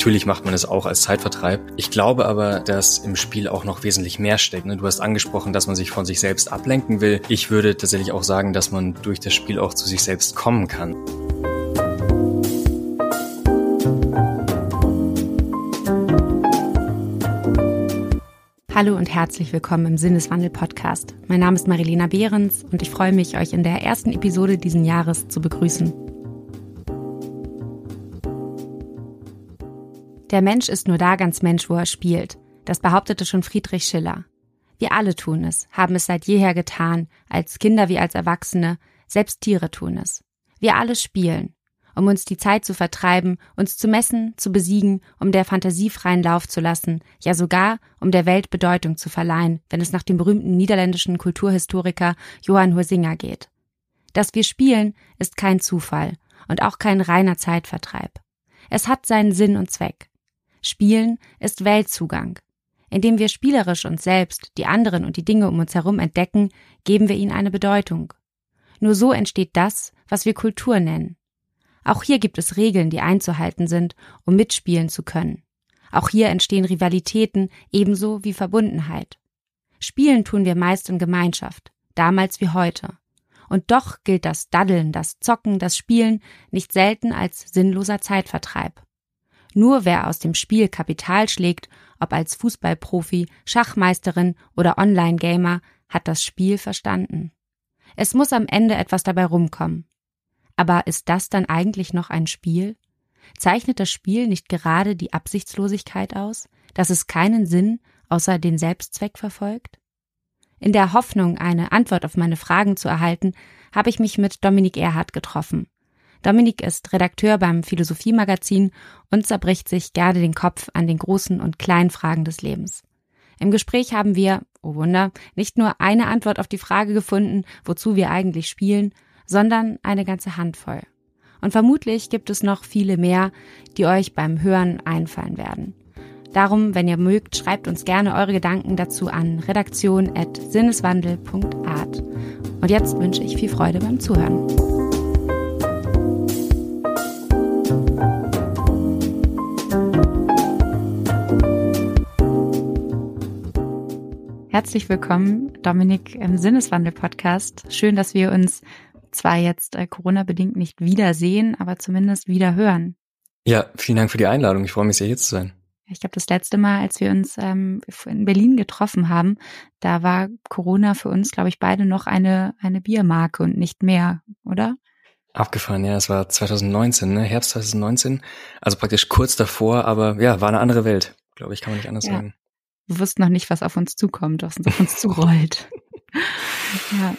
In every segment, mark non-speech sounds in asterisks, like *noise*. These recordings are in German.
Natürlich macht man es auch als Zeitvertreib. Ich glaube aber, dass im Spiel auch noch wesentlich mehr steckt. Ne? Du hast angesprochen, dass man sich von sich selbst ablenken will. Ich würde tatsächlich auch sagen, dass man durch das Spiel auch zu sich selbst kommen kann. Hallo und herzlich willkommen im Sinneswandel-Podcast. Mein Name ist Marilena Behrens und ich freue mich, euch in der ersten Episode diesen Jahres zu begrüßen. Der Mensch ist nur da ganz Mensch, wo er spielt. Das behauptete schon Friedrich Schiller. Wir alle tun es, haben es seit jeher getan, als Kinder wie als Erwachsene, selbst Tiere tun es. Wir alle spielen um uns die Zeit zu vertreiben, uns zu messen, zu besiegen, um der Fantasie freien Lauf zu lassen, ja sogar um der Welt Bedeutung zu verleihen, wenn es nach dem berühmten niederländischen Kulturhistoriker Johann Huizinga geht. Dass wir spielen, ist kein Zufall und auch kein reiner Zeitvertreib. Es hat seinen Sinn und Zweck. Spielen ist Weltzugang. Indem wir spielerisch uns selbst, die anderen und die Dinge um uns herum entdecken, geben wir ihnen eine Bedeutung. Nur so entsteht das, was wir Kultur nennen. Auch hier gibt es Regeln, die einzuhalten sind, um mitspielen zu können. Auch hier entstehen Rivalitäten ebenso wie Verbundenheit. Spielen tun wir meist in Gemeinschaft, damals wie heute. Und doch gilt das Daddeln, das Zocken, das Spielen nicht selten als sinnloser Zeitvertreib. Nur wer aus dem Spiel Kapital schlägt, ob als Fußballprofi, Schachmeisterin oder Online-Gamer, hat das Spiel verstanden. Es muss am Ende etwas dabei rumkommen. Aber ist das dann eigentlich noch ein Spiel? Zeichnet das Spiel nicht gerade die Absichtslosigkeit aus, dass es keinen Sinn außer den Selbstzweck verfolgt? In der Hoffnung, eine Antwort auf meine Fragen zu erhalten, habe ich mich mit Dominik Erhardt getroffen. Dominik ist Redakteur beim Philosophiemagazin und zerbricht sich gerne den Kopf an den großen und kleinen Fragen des Lebens. Im Gespräch haben wir, oh Wunder, nicht nur eine Antwort auf die Frage gefunden, wozu wir eigentlich spielen, sondern eine ganze Handvoll. Und vermutlich gibt es noch viele mehr, die euch beim Hören einfallen werden. Darum, wenn ihr mögt, schreibt uns gerne eure Gedanken dazu an redaktion.sinneswandel.art. Und jetzt wünsche ich viel Freude beim Zuhören. Herzlich willkommen, Dominik, im Sinneswandel-Podcast. Schön, dass wir uns zwar jetzt äh, Corona-bedingt nicht wiedersehen, aber zumindest wieder hören. Ja, vielen Dank für die Einladung. Ich freue mich sehr, hier zu sein. Ich glaube, das letzte Mal, als wir uns ähm, in Berlin getroffen haben, da war Corona für uns, glaube ich, beide noch eine, eine Biermarke und nicht mehr, oder? Abgefahren, ja, es war 2019, ne? Herbst 2019, also praktisch kurz davor, aber ja, war eine andere Welt, glaube ich, kann man nicht anders ja. sagen. Wir wussten noch nicht, was auf uns zukommt, was uns auf uns *laughs* zurollt. ja,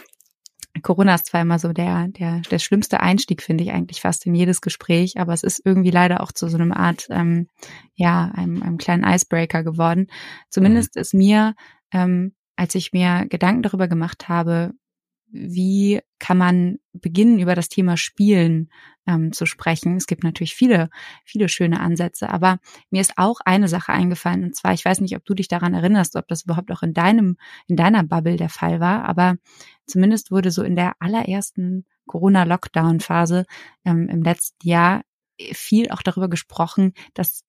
Corona ist zwar immer so der, der, der schlimmste Einstieg, finde ich eigentlich fast in jedes Gespräch, aber es ist irgendwie leider auch zu so einem Art, ähm, ja, einem, einem kleinen Icebreaker geworden. Zumindest mhm. ist mir, ähm, als ich mir Gedanken darüber gemacht habe, wie kann man beginnen, über das Thema Spielen ähm, zu sprechen. Es gibt natürlich viele, viele schöne Ansätze, aber mir ist auch eine Sache eingefallen, und zwar, ich weiß nicht, ob du dich daran erinnerst, ob das überhaupt auch in deinem, in deiner Bubble der Fall war, aber zumindest wurde so in der allerersten Corona-Lockdown-Phase ähm, im letzten Jahr viel auch darüber gesprochen, dass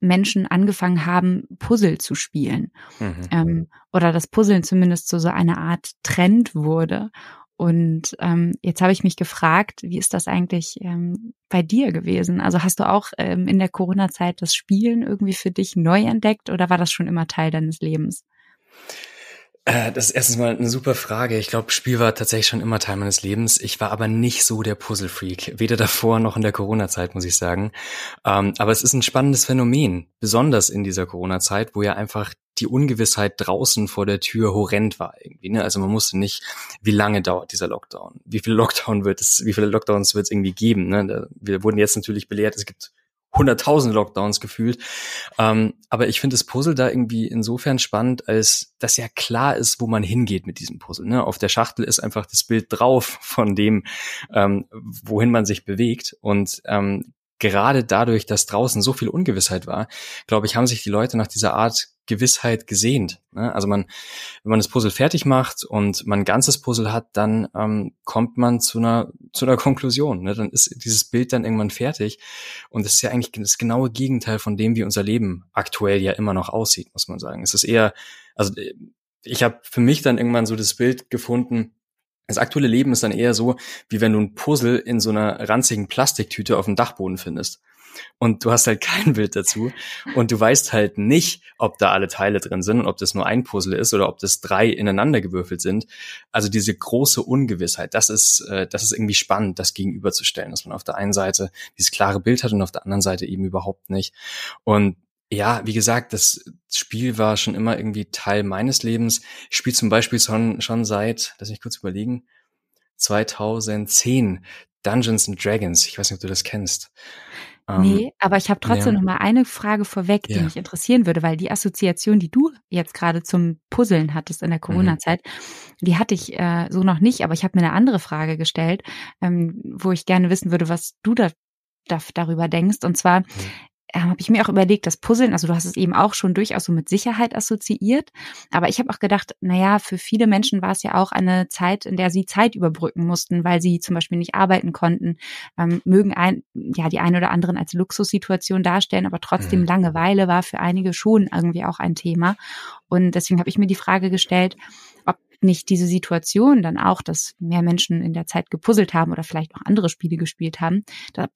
Menschen angefangen haben, Puzzle zu spielen. Mhm. Ähm, oder das Puzzeln zumindest zu so einer Art Trend wurde. Und ähm, jetzt habe ich mich gefragt, wie ist das eigentlich ähm, bei dir gewesen? Also hast du auch ähm, in der Corona-Zeit das Spielen irgendwie für dich neu entdeckt oder war das schon immer Teil deines Lebens? Äh, das ist erstens mal eine super Frage. Ich glaube, Spiel war tatsächlich schon immer Teil meines Lebens. Ich war aber nicht so der Puzzle-Freak. Weder davor noch in der Corona-Zeit, muss ich sagen. Ähm, aber es ist ein spannendes Phänomen. Besonders in dieser Corona-Zeit, wo ja einfach die Ungewissheit draußen vor der Tür horrend war irgendwie. Ne? Also man wusste nicht, wie lange dauert dieser Lockdown, wie viele Lockdown wird es, wie viele Lockdowns wird es irgendwie geben. Ne? Wir wurden jetzt natürlich belehrt, es gibt hunderttausend Lockdowns gefühlt. Ähm, aber ich finde das Puzzle da irgendwie insofern spannend, als dass ja klar ist, wo man hingeht mit diesem Puzzle. Ne? Auf der Schachtel ist einfach das Bild drauf von dem, ähm, wohin man sich bewegt. Und ähm, gerade dadurch, dass draußen so viel Ungewissheit war, glaube ich, haben sich die Leute nach dieser Art Gewissheit gesehnt. Ne? Also man, wenn man das Puzzle fertig macht und man ein ganzes Puzzle hat, dann ähm, kommt man zu einer zu einer Konklusion. Ne? Dann ist dieses Bild dann irgendwann fertig. Und das ist ja eigentlich das genaue Gegenteil von dem, wie unser Leben aktuell ja immer noch aussieht, muss man sagen. Es ist eher, also ich habe für mich dann irgendwann so das Bild gefunden, das aktuelle Leben ist dann eher so, wie wenn du ein Puzzle in so einer ranzigen Plastiktüte auf dem Dachboden findest. Und du hast halt *laughs* kein Bild dazu. Und du weißt halt nicht, ob da alle Teile drin sind und ob das nur ein Puzzle ist oder ob das drei ineinander gewürfelt sind. Also diese große Ungewissheit, das ist, äh, das ist irgendwie spannend, das gegenüberzustellen, dass man auf der einen Seite dieses klare Bild hat und auf der anderen Seite eben überhaupt nicht. Und ja, wie gesagt, das Spiel war schon immer irgendwie Teil meines Lebens. Ich spiele zum Beispiel schon, schon seit, lass mich kurz überlegen, 2010 Dungeons and Dragons. Ich weiß nicht, ob du das kennst. Ähm, nee, aber ich habe trotzdem ja. noch mal eine Frage vorweg, die ja. mich interessieren würde, weil die Assoziation, die du jetzt gerade zum Puzzeln hattest in der mhm. Corona-Zeit, mhm. die hatte ich äh, so noch nicht, aber ich habe mir eine andere Frage gestellt, ähm, wo ich gerne wissen würde, was du da, da darüber denkst. Und zwar, mhm äh, habe ich mir auch überlegt, das Puzzeln, also du hast es eben auch schon durchaus so mit Sicherheit assoziiert, aber ich habe auch gedacht, naja, für viele Menschen war es ja auch eine Zeit, in der sie Zeit überbrücken mussten, weil sie zum Beispiel nicht arbeiten konnten, ähm, mögen ein, ja die ein oder anderen als Luxussituation darstellen, aber trotzdem mhm. Langeweile war für einige schon irgendwie auch ein Thema. Und deswegen habe ich mir die Frage gestellt, nicht diese Situation dann auch, dass mehr Menschen in der Zeit gepuzzelt haben oder vielleicht auch andere Spiele gespielt haben,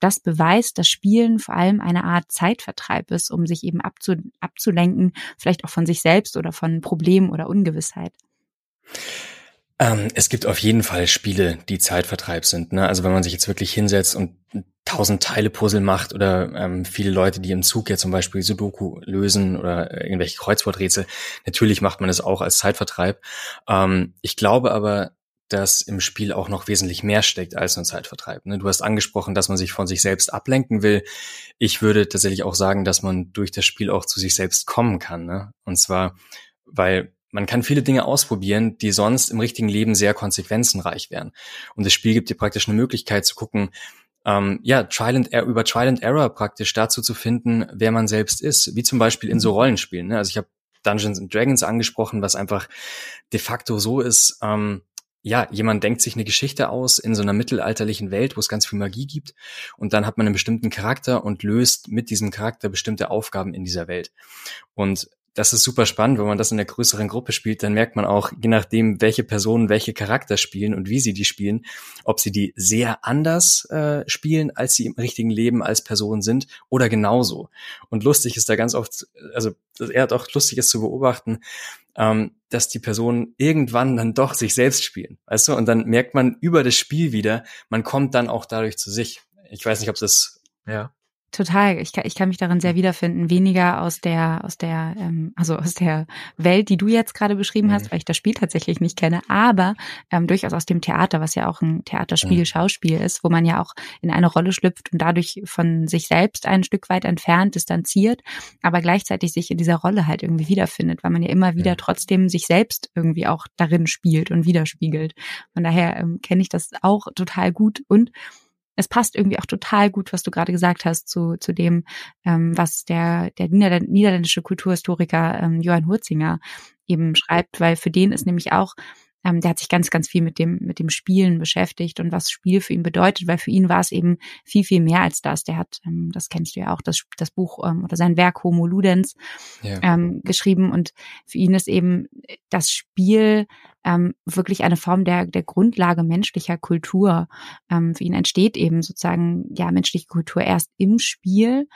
das beweist, dass Spielen vor allem eine Art Zeitvertreib ist, um sich eben abzu, abzulenken, vielleicht auch von sich selbst oder von Problemen oder Ungewissheit. Ähm, es gibt auf jeden Fall Spiele, die Zeitvertreib sind. Ne? Also wenn man sich jetzt wirklich hinsetzt und tausend Teile Puzzle macht oder ähm, viele Leute, die im Zug ja zum Beispiel Sudoku lösen oder irgendwelche Kreuzworträtsel, natürlich macht man es auch als Zeitvertreib. Ähm, ich glaube aber, dass im Spiel auch noch wesentlich mehr steckt als nur Zeitvertreib. Ne? Du hast angesprochen, dass man sich von sich selbst ablenken will. Ich würde tatsächlich auch sagen, dass man durch das Spiel auch zu sich selbst kommen kann. Ne? Und zwar, weil man kann viele Dinge ausprobieren, die sonst im richtigen Leben sehr konsequenzenreich wären. Und das Spiel gibt dir praktisch eine Möglichkeit zu gucken, ähm, ja, Trial and Error, über Trial and Error praktisch dazu zu finden, wer man selbst ist, wie zum Beispiel in so mhm. Rollenspielen. Ne? Also ich habe Dungeons and Dragons angesprochen, was einfach de facto so ist, ähm, ja, jemand denkt sich eine Geschichte aus in so einer mittelalterlichen Welt, wo es ganz viel Magie gibt, und dann hat man einen bestimmten Charakter und löst mit diesem Charakter bestimmte Aufgaben in dieser Welt. Und das ist super spannend, wenn man das in der größeren Gruppe spielt, dann merkt man auch, je nachdem, welche Personen welche Charakter spielen und wie sie die spielen, ob sie die sehr anders äh, spielen, als sie im richtigen Leben als Person sind oder genauso. Und lustig ist da ganz oft, also er hat auch lustig ist zu beobachten, ähm, dass die Personen irgendwann dann doch sich selbst spielen, weißt du? Und dann merkt man über das Spiel wieder, man kommt dann auch dadurch zu sich. Ich weiß nicht, ob das ja. Total. Ich kann, ich kann mich darin sehr wiederfinden. Weniger aus der, aus der, ähm, also aus der Welt, die du jetzt gerade beschrieben mhm. hast, weil ich das Spiel tatsächlich nicht kenne, aber ähm, durchaus aus dem Theater, was ja auch ein Theaterspiel, mhm. Schauspiel ist, wo man ja auch in eine Rolle schlüpft und dadurch von sich selbst ein Stück weit entfernt, distanziert, aber gleichzeitig sich in dieser Rolle halt irgendwie wiederfindet, weil man ja immer wieder mhm. trotzdem sich selbst irgendwie auch darin spielt und widerspiegelt. Von daher ähm, kenne ich das auch total gut und es passt irgendwie auch total gut, was du gerade gesagt hast, zu, zu dem, ähm, was der, der niederländische Kulturhistoriker ähm, Johann Hurzinger eben schreibt, weil für den ist nämlich auch ähm, der hat sich ganz, ganz viel mit dem, mit dem Spielen beschäftigt und was Spiel für ihn bedeutet, weil für ihn war es eben viel, viel mehr als das. Der hat, ähm, das kennst du ja auch, das, das Buch ähm, oder sein Werk Homo Ludens ja. ähm, geschrieben und für ihn ist eben das Spiel ähm, wirklich eine Form der, der Grundlage menschlicher Kultur. Ähm, für ihn entsteht eben sozusagen, ja, menschliche Kultur erst im Spiel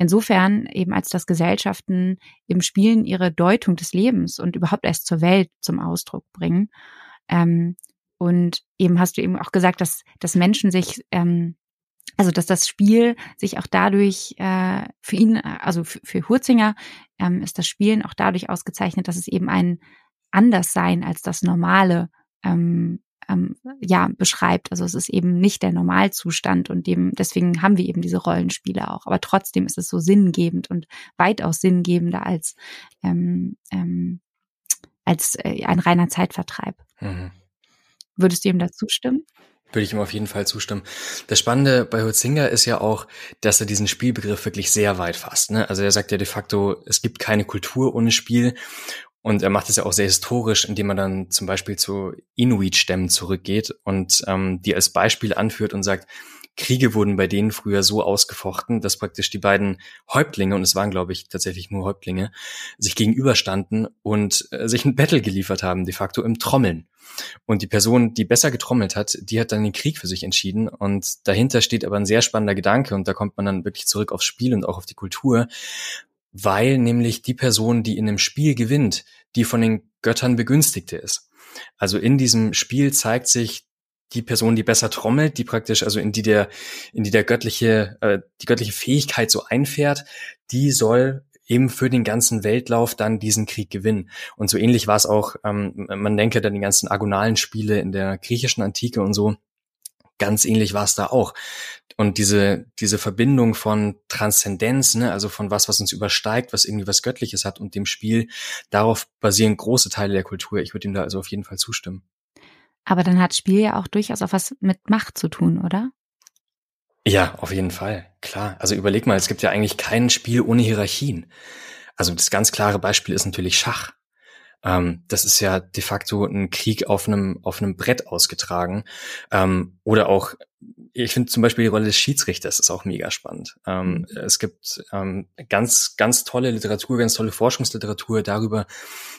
Insofern eben als dass Gesellschaften im Spielen ihre Deutung des Lebens und überhaupt erst zur Welt zum Ausdruck bringen. Ähm, und eben hast du eben auch gesagt, dass, dass Menschen sich, ähm, also dass das Spiel sich auch dadurch äh, für ihn, also für, für Hurzinger ähm, ist das Spielen auch dadurch ausgezeichnet, dass es eben ein Anderssein als das Normale ähm, ähm, ja beschreibt. Also es ist eben nicht der Normalzustand und dem deswegen haben wir eben diese Rollenspiele auch. Aber trotzdem ist es so sinngebend und weitaus sinngebender als ähm, ähm, als äh, ein reiner Zeitvertreib. Mhm. Würdest du ihm dazu stimmen? Würde ich ihm auf jeden Fall zustimmen. Das Spannende bei Hutzinger ist ja auch, dass er diesen Spielbegriff wirklich sehr weit fasst. Ne? Also er sagt ja de facto, es gibt keine Kultur ohne Spiel. Und er macht es ja auch sehr historisch, indem er dann zum Beispiel zu Inuit-Stämmen zurückgeht und ähm, die als Beispiel anführt und sagt, Kriege wurden bei denen früher so ausgefochten, dass praktisch die beiden Häuptlinge, und es waren, glaube ich, tatsächlich nur Häuptlinge, sich gegenüberstanden und äh, sich ein Battle geliefert haben, de facto im Trommeln. Und die Person, die besser getrommelt hat, die hat dann den Krieg für sich entschieden. Und dahinter steht aber ein sehr spannender Gedanke, und da kommt man dann wirklich zurück aufs Spiel und auch auf die Kultur, weil nämlich die Person, die in einem Spiel gewinnt, die von den Göttern begünstigte ist. Also in diesem Spiel zeigt sich die Person, die besser trommelt, die praktisch, also in die der, in die der göttliche, äh, die göttliche Fähigkeit so einfährt, die soll eben für den ganzen Weltlauf dann diesen Krieg gewinnen. Und so ähnlich war es auch, ähm, man denke dann die ganzen agonalen Spiele in der griechischen Antike und so, ganz ähnlich war es da auch. Und diese, diese Verbindung von Transzendenz, ne, also von was, was uns übersteigt, was irgendwie was Göttliches hat und dem Spiel, darauf basieren große Teile der Kultur. Ich würde ihm da also auf jeden Fall zustimmen. Aber dann hat Spiel ja auch durchaus auch was mit Macht zu tun, oder? Ja, auf jeden Fall. Klar. Also überleg mal, es gibt ja eigentlich kein Spiel ohne Hierarchien. Also das ganz klare Beispiel ist natürlich Schach. Ähm, das ist ja de facto ein Krieg auf einem, auf einem Brett ausgetragen. Ähm, oder auch, ich finde zum Beispiel die Rolle des Schiedsrichters ist auch mega spannend. Ähm, mhm. es gibt ähm, ganz, ganz tolle Literatur, ganz tolle Forschungsliteratur darüber,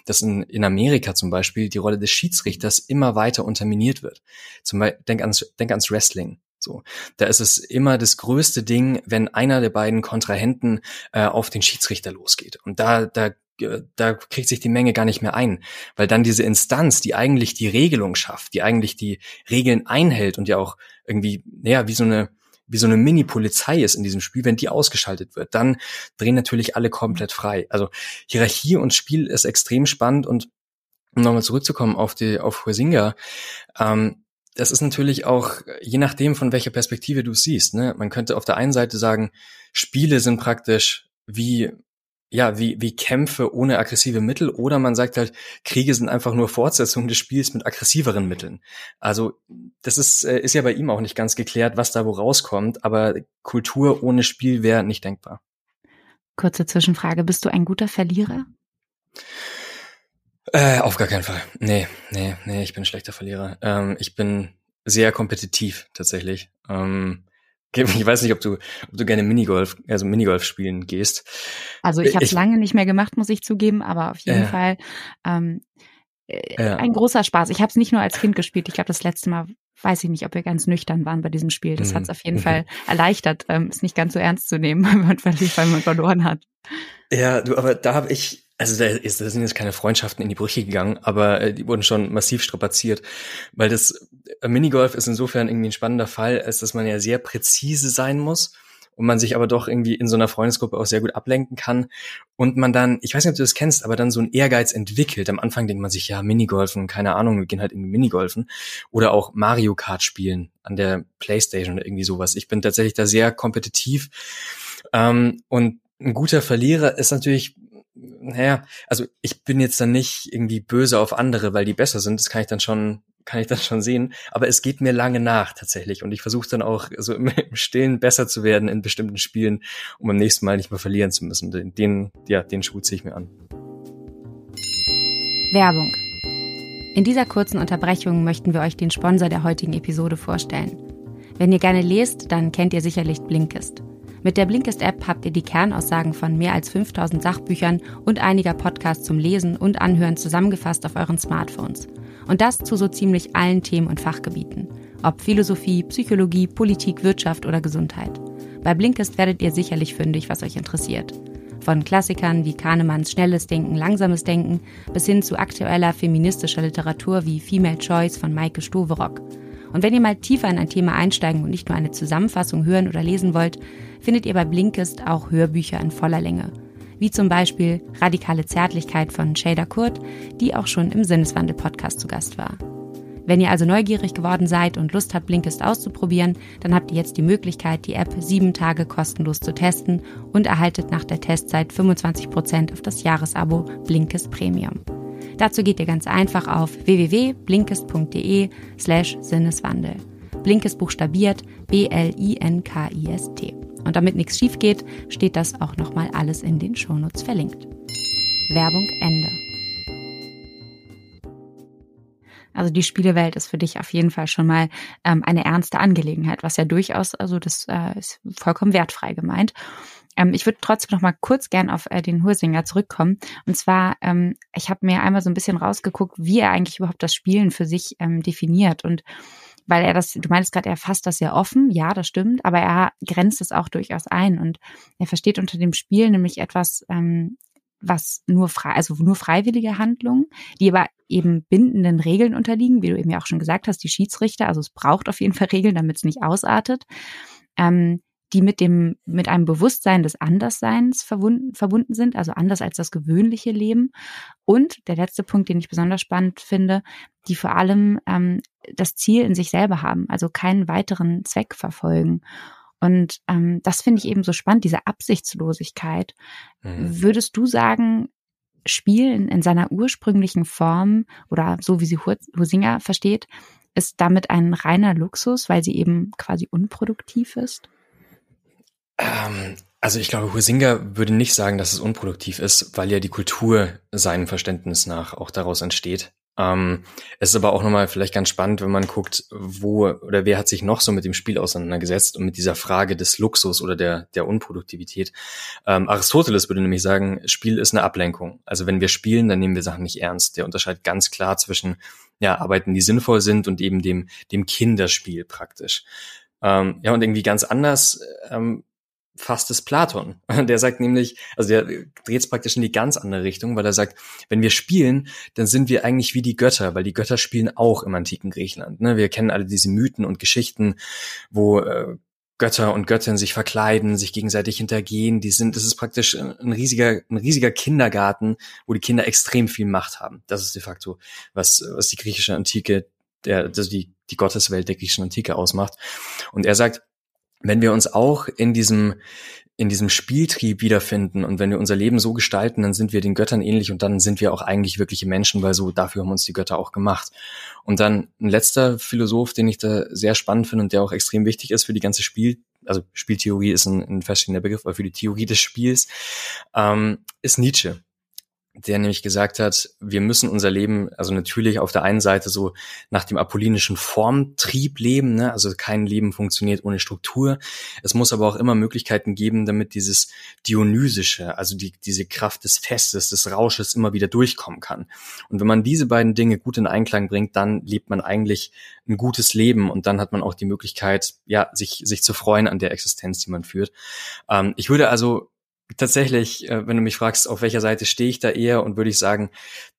dass in, in Amerika zum Beispiel die Rolle des Schiedsrichters immer weiter unterminiert wird. Zum Beispiel, denk ans, denk ans Wrestling. So, da ist es immer das größte Ding, wenn einer der beiden Kontrahenten äh, auf den Schiedsrichter losgeht. Und da, da da kriegt sich die Menge gar nicht mehr ein, weil dann diese Instanz, die eigentlich die Regelung schafft, die eigentlich die Regeln einhält und ja auch irgendwie, naja, wie so eine, wie so eine Mini-Polizei ist in diesem Spiel, wenn die ausgeschaltet wird, dann drehen natürlich alle komplett frei. Also Hierarchie und Spiel ist extrem spannend und um nochmal zurückzukommen auf die, auf Huizinga, ähm, das ist natürlich auch, je nachdem, von welcher Perspektive du siehst, ne? Man könnte auf der einen Seite sagen, Spiele sind praktisch wie ja, wie, wie Kämpfe ohne aggressive Mittel oder man sagt halt, Kriege sind einfach nur Fortsetzung des Spiels mit aggressiveren Mitteln. Also das ist, äh, ist ja bei ihm auch nicht ganz geklärt, was da wo rauskommt, aber Kultur ohne Spiel wäre nicht denkbar. Kurze Zwischenfrage, bist du ein guter Verlierer? Äh, auf gar keinen Fall. Nee, nee, nee, ich bin ein schlechter Verlierer. Ähm, ich bin sehr kompetitiv tatsächlich. Ähm, ich weiß nicht, ob du, ob du gerne Minigolf, also Minigolf spielen gehst. Also ich habe es lange nicht mehr gemacht, muss ich zugeben, aber auf jeden äh, Fall ähm, äh, ein großer Spaß. Ich habe es nicht nur als Kind gespielt. Ich glaube, das letzte Mal weiß ich nicht, ob wir ganz nüchtern waren bei diesem Spiel. Das hat es mhm. auf jeden mhm. Fall erleichtert, ähm, es nicht ganz so ernst zu nehmen, *laughs* weil man verloren hat. Ja, du, aber da habe ich also da, ist, da sind jetzt keine Freundschaften in die Brüche gegangen, aber äh, die wurden schon massiv strapaziert, weil das äh, Minigolf ist insofern irgendwie ein spannender Fall, als dass man ja sehr präzise sein muss und man sich aber doch irgendwie in so einer Freundesgruppe auch sehr gut ablenken kann und man dann, ich weiß nicht, ob du das kennst, aber dann so ein Ehrgeiz entwickelt. Am Anfang denkt man sich, ja, Minigolfen, keine Ahnung, wir gehen halt irgendwie Minigolfen oder auch Mario Kart spielen an der Playstation oder irgendwie sowas. Ich bin tatsächlich da sehr kompetitiv ähm, und ein guter Verlierer ist natürlich naja, also ich bin jetzt dann nicht irgendwie böse auf andere, weil die besser sind. Das kann ich dann schon, kann ich dann schon sehen. Aber es geht mir lange nach tatsächlich. Und ich versuche dann auch so im, im, Stillen besser zu werden in bestimmten Spielen, um beim nächsten Mal nicht mehr verlieren zu müssen. Den, den ja, den Schuh ziehe ich mir an. Werbung. In dieser kurzen Unterbrechung möchten wir euch den Sponsor der heutigen Episode vorstellen. Wenn ihr gerne lest, dann kennt ihr sicherlich Blinkist. Mit der Blinkist-App habt ihr die Kernaussagen von mehr als 5000 Sachbüchern und einiger Podcasts zum Lesen und Anhören zusammengefasst auf euren Smartphones. Und das zu so ziemlich allen Themen und Fachgebieten. Ob Philosophie, Psychologie, Politik, Wirtschaft oder Gesundheit. Bei Blinkist werdet ihr sicherlich fündig, was euch interessiert. Von Klassikern wie Kahnemanns Schnelles Denken, Langsames Denken bis hin zu aktueller feministischer Literatur wie Female Choice von Maike Stoverock. Und wenn ihr mal tiefer in ein Thema einsteigen und nicht nur eine Zusammenfassung hören oder lesen wollt, findet ihr bei Blinkist auch Hörbücher in voller Länge. Wie zum Beispiel Radikale Zärtlichkeit von Shader Kurt, die auch schon im Sinneswandel-Podcast zu Gast war. Wenn ihr also neugierig geworden seid und Lust habt, Blinkist auszuprobieren, dann habt ihr jetzt die Möglichkeit, die App sieben Tage kostenlos zu testen und erhaltet nach der Testzeit 25% auf das Jahresabo Blinkist Premium. Dazu geht ihr ganz einfach auf www.blinkist.de slash Sinneswandel. Blinkist buchstabiert B-L-I-N-K-I-S-T. Und damit nichts schief geht, steht das auch nochmal alles in den Shownotes verlinkt. Werbung Ende. Also die Spielewelt ist für dich auf jeden Fall schon mal ähm, eine ernste Angelegenheit, was ja durchaus, also das äh, ist vollkommen wertfrei gemeint. Ähm, ich würde trotzdem noch mal kurz gern auf äh, den Hursinger zurückkommen. Und zwar, ähm, ich habe mir einmal so ein bisschen rausgeguckt, wie er eigentlich überhaupt das Spielen für sich ähm, definiert. Und weil er das, du meinst gerade, er fasst das sehr offen, ja, das stimmt, aber er grenzt es auch durchaus ein. Und er versteht unter dem Spiel nämlich etwas, ähm, was nur frei, also nur freiwillige Handlungen, die aber eben bindenden Regeln unterliegen, wie du eben ja auch schon gesagt hast, die Schiedsrichter, also es braucht auf jeden Fall Regeln, damit es nicht ausartet, ähm, die mit dem, mit einem Bewusstsein des Andersseins verbunden, verbunden sind, also anders als das gewöhnliche Leben. Und der letzte Punkt, den ich besonders spannend finde, die vor allem ähm, das Ziel in sich selber haben, also keinen weiteren Zweck verfolgen. Und ähm, das finde ich eben so spannend, diese Absichtslosigkeit. Mhm. Würdest du sagen, Spiel in, in, seiner ursprünglichen Form oder so wie sie Husinger versteht, ist damit ein reiner Luxus, weil sie eben quasi unproduktiv ist? Ähm, also ich glaube, Husinger würde nicht sagen, dass es unproduktiv ist, weil ja die Kultur seinem Verständnis nach auch daraus entsteht. Ähm, es ist aber auch nochmal vielleicht ganz spannend, wenn man guckt, wo oder wer hat sich noch so mit dem Spiel auseinandergesetzt und mit dieser Frage des Luxus oder der, der Unproduktivität. Ähm, Aristoteles würde nämlich sagen, Spiel ist eine Ablenkung. Also wenn wir spielen, dann nehmen wir Sachen nicht ernst. Der unterscheidet ganz klar zwischen ja, Arbeiten, die sinnvoll sind und eben dem, dem Kinderspiel praktisch. Ähm, ja, und irgendwie ganz anders ähm, fasst es Platon. *laughs* Der sagt nämlich, also der dreht es praktisch in die ganz andere Richtung, weil er sagt, wenn wir spielen, dann sind wir eigentlich wie die Götter, weil die Götter spielen auch im antiken Griechenland. Ne? Wir kennen alle diese Mythen und Geschichten, wo äh, Götter und Göttinnen sich verkleiden, sich gegenseitig hintergehen. Die sind, das ist praktisch ein riesiger, ein riesiger Kindergarten, wo die Kinder extrem viel Macht haben. Das ist de facto, was, was die griechische Antike, der, also die, die Gotteswelt der griechischen Antike ausmacht. Und er sagt, wenn wir uns auch in diesem in diesem Spieltrieb wiederfinden und wenn wir unser Leben so gestalten, dann sind wir den Göttern ähnlich und dann sind wir auch eigentlich wirkliche Menschen, weil so dafür haben uns die Götter auch gemacht. Und dann ein letzter Philosoph, den ich da sehr spannend finde und der auch extrem wichtig ist für die ganze Spiel, also Spieltheorie ist ein, ein feststehender Begriff, aber für die Theorie des Spiels, ähm, ist Nietzsche der nämlich gesagt hat, wir müssen unser Leben, also natürlich auf der einen Seite so nach dem apollinischen Formtrieb leben, ne? also kein Leben funktioniert ohne Struktur. Es muss aber auch immer Möglichkeiten geben, damit dieses Dionysische, also die, diese Kraft des Festes, des Rausches immer wieder durchkommen kann. Und wenn man diese beiden Dinge gut in Einklang bringt, dann lebt man eigentlich ein gutes Leben und dann hat man auch die Möglichkeit, ja, sich, sich zu freuen an der Existenz, die man führt. Ähm, ich würde also tatsächlich, äh, wenn du mich fragst, auf welcher Seite stehe ich da eher und würde ich sagen,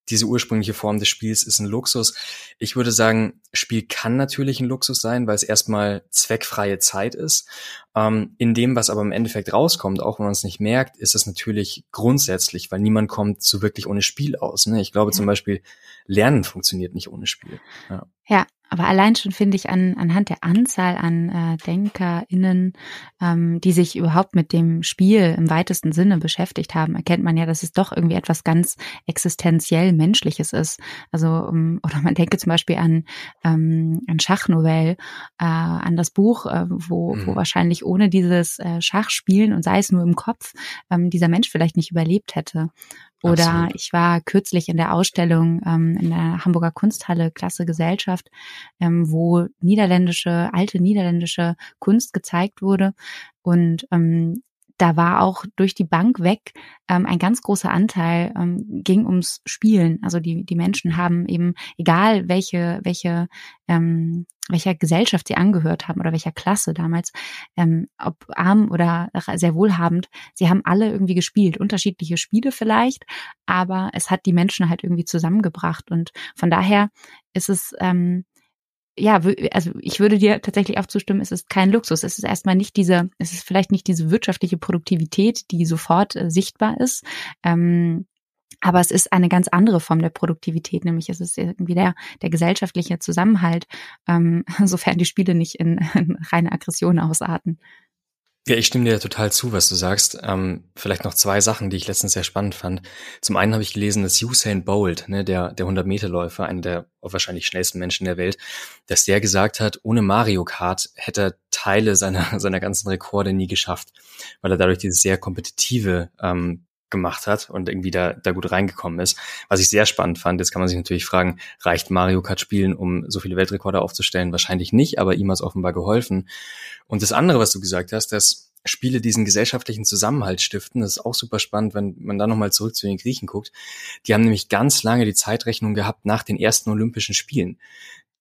diese ursprüngliche Form des Spiels ist ein Luxus. Ich würde sagen, Spiel kann natürlich ein Luxus sein, weil es erstmal zweckfreie Zeit ist. Ähm, in dem, was aber im Endeffekt rauskommt, auch wenn man es nicht merkt, ist es natürlich grundsätzlich, weil niemand kommt so wirklich ohne Spiel aus. Ne? Ich glaube zum Beispiel, Lernen funktioniert nicht ohne Spiel. Ja, ja aber allein schon finde ich an, anhand der Anzahl an äh, DenkerInnen, ähm, die sich überhaupt mit dem Spiel im weitesten Sinne beschäftigt haben, erkennt man ja, dass es doch irgendwie etwas ganz existenziell Menschliches ist. Also, um, *laughs* oder man denke zum Beispiel an, ähm, an Schachnovell, äh, an das Buch, äh, wo, mhm. wo wahrscheinlich ohne dieses äh, Schachspielen und sei es nur im Kopf, ähm, dieser Mensch vielleicht nicht überlebt hätte. Oder Absolut. ich war kürzlich in der Ausstellung ähm, in der Hamburger Kunsthalle Klasse Gesellschaft, ähm, wo niederländische, alte niederländische Kunst gezeigt wurde. Und ähm, da war auch durch die Bank weg ähm, ein ganz großer Anteil ähm, ging ums Spielen. Also die die Menschen haben eben egal welche welche ähm, welcher Gesellschaft sie angehört haben oder welcher Klasse damals, ähm, ob arm oder sehr wohlhabend, sie haben alle irgendwie gespielt, unterschiedliche Spiele vielleicht, aber es hat die Menschen halt irgendwie zusammengebracht und von daher ist es ähm, ja, also ich würde dir tatsächlich auch zustimmen, es ist kein Luxus. Es ist erstmal nicht diese, es ist vielleicht nicht diese wirtschaftliche Produktivität, die sofort äh, sichtbar ist. Ähm, aber es ist eine ganz andere Form der Produktivität, nämlich es ist irgendwie der, der gesellschaftliche Zusammenhalt, ähm, *laughs* sofern die Spiele nicht in, in reine Aggression ausarten. Ja, ich stimme dir total zu, was du sagst. Ähm, vielleicht noch zwei Sachen, die ich letztens sehr spannend fand. Zum einen habe ich gelesen, dass Usain Bolt, ne, der, der 100-Meter-Läufer, einer der wahrscheinlich schnellsten Menschen der Welt, dass der gesagt hat, ohne Mario Kart hätte er Teile seiner, *laughs* seiner ganzen Rekorde nie geschafft, weil er dadurch dieses sehr kompetitive ähm, gemacht hat und irgendwie da, da gut reingekommen ist. Was ich sehr spannend fand, jetzt kann man sich natürlich fragen, reicht Mario Kart spielen, um so viele Weltrekorde aufzustellen? Wahrscheinlich nicht, aber ihm hat es offenbar geholfen. Und das andere, was du gesagt hast, dass Spiele diesen gesellschaftlichen Zusammenhalt stiften, das ist auch super spannend, wenn man da nochmal zurück zu den Griechen guckt. Die haben nämlich ganz lange die Zeitrechnung gehabt nach den ersten Olympischen Spielen